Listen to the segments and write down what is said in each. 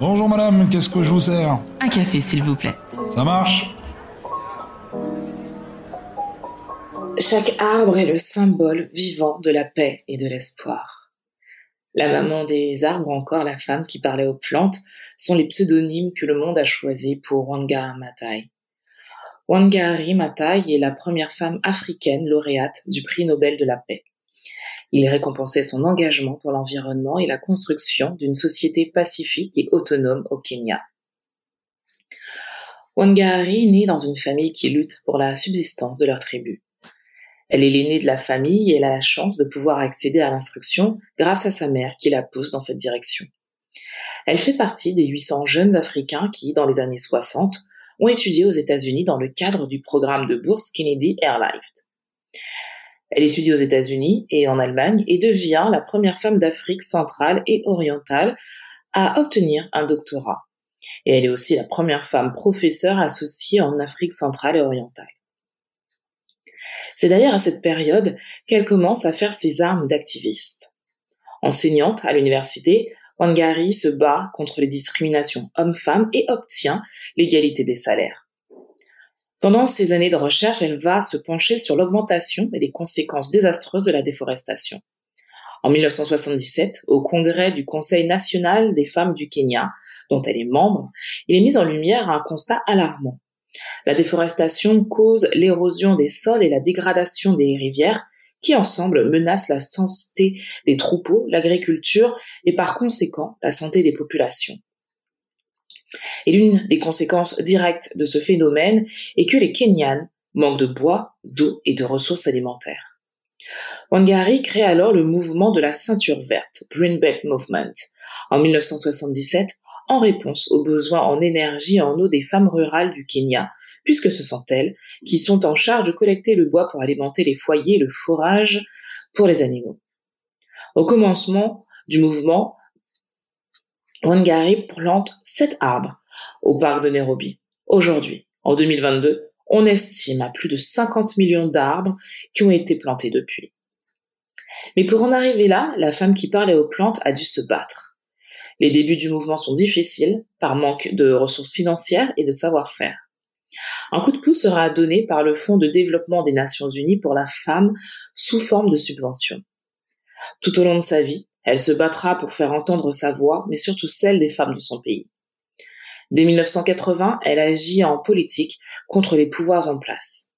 Bonjour madame, qu'est-ce que je vous sers? Un café, s'il vous plaît. Ça marche? Chaque arbre est le symbole vivant de la paix et de l'espoir. La maman des arbres ou encore la femme qui parlait aux plantes sont les pseudonymes que le monde a choisis pour Wangari Maathai. Wangari Maathai est la première femme africaine lauréate du prix Nobel de la paix. Il récompensait son engagement pour l'environnement et la construction d'une société pacifique et autonome au Kenya. Wangari naît dans une famille qui lutte pour la subsistance de leur tribu. Elle est l'aînée de la famille et elle a la chance de pouvoir accéder à l'instruction grâce à sa mère qui la pousse dans cette direction. Elle fait partie des 800 jeunes Africains qui, dans les années 60, ont étudié aux États-Unis dans le cadre du programme de bourse Kennedy Airlift. Elle étudie aux États-Unis et en Allemagne et devient la première femme d'Afrique centrale et orientale à obtenir un doctorat. Et elle est aussi la première femme professeure associée en Afrique centrale et orientale. C'est d'ailleurs à cette période qu'elle commence à faire ses armes d'activiste. Enseignante à l'université, Wangari se bat contre les discriminations hommes-femmes et obtient l'égalité des salaires. Pendant ces années de recherche, elle va se pencher sur l'augmentation et les conséquences désastreuses de la déforestation. En 1977, au congrès du Conseil national des femmes du Kenya, dont elle est membre, il est mis en lumière un constat alarmant. La déforestation cause l'érosion des sols et la dégradation des rivières qui ensemble menacent la santé des troupeaux, l'agriculture et par conséquent la santé des populations. Et l'une des conséquences directes de ce phénomène est que les Kenyans manquent de bois, d'eau et de ressources alimentaires. Wangari crée alors le mouvement de la ceinture verte, Green Belt Movement, en 1977 en réponse aux besoins en énergie et en eau des femmes rurales du Kenya, puisque ce sont elles qui sont en charge de collecter le bois pour alimenter les foyers et le forage pour les animaux. Au commencement du mouvement, Wangari plante sept arbres au parc de Nairobi. Aujourd'hui, en 2022, on estime à plus de 50 millions d'arbres qui ont été plantés depuis. Mais pour en arriver là, la femme qui parlait aux plantes a dû se battre. Les débuts du mouvement sont difficiles par manque de ressources financières et de savoir-faire. Un coup de pouce sera donné par le Fonds de développement des Nations Unies pour la femme sous forme de subvention. Tout au long de sa vie, elle se battra pour faire entendre sa voix, mais surtout celle des femmes de son pays. Dès 1980, elle agit en politique contre les pouvoirs en place.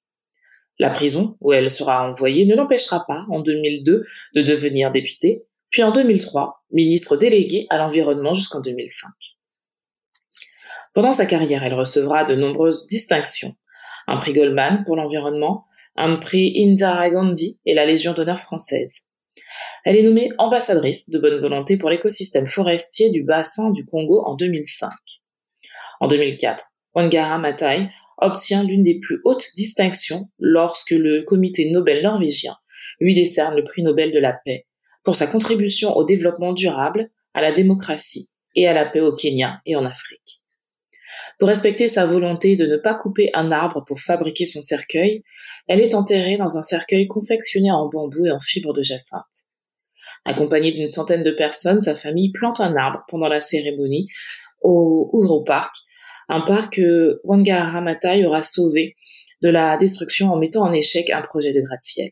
La prison, où elle sera envoyée, ne l'empêchera pas, en 2002, de devenir députée, puis en 2003, ministre délégué à l'environnement jusqu'en 2005. Pendant sa carrière, elle recevra de nombreuses distinctions. Un prix Goldman pour l'environnement, un prix Indira Gandhi et la Légion d'honneur française. Elle est nommée ambassadrice de bonne volonté pour l'écosystème forestier du bassin du Congo en 2005. En 2004, Wangara Maathai obtient l'une des plus hautes distinctions lorsque le comité Nobel norvégien lui décerne le prix Nobel de la paix pour sa contribution au développement durable, à la démocratie et à la paix au Kenya et en Afrique. Pour respecter sa volonté de ne pas couper un arbre pour fabriquer son cercueil, elle est enterrée dans un cercueil confectionné en bambou et en fibres de jacinthe. Accompagnée d'une centaine de personnes, sa famille plante un arbre pendant la cérémonie au Uro Park, un parc que Wangara Maathai aura sauvé de la destruction en mettant en échec un projet de gratte-ciel.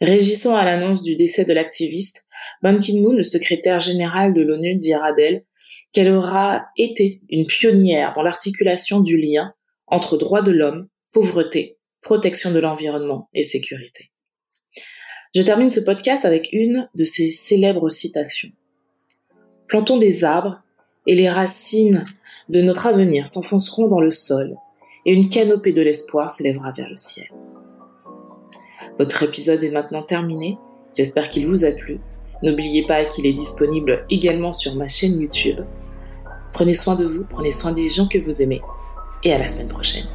Régissant à l'annonce du décès de l'activiste, Ban Ki-moon, le secrétaire général de l'ONU, dira d'elle qu'elle aura été une pionnière dans l'articulation du lien entre droits de l'homme, pauvreté, protection de l'environnement et sécurité. Je termine ce podcast avec une de ses célèbres citations. Plantons des arbres et les racines de notre avenir s'enfonceront dans le sol et une canopée de l'espoir s'élèvera vers le ciel. Votre épisode est maintenant terminé. J'espère qu'il vous a plu. N'oubliez pas qu'il est disponible également sur ma chaîne YouTube. Prenez soin de vous, prenez soin des gens que vous aimez et à la semaine prochaine.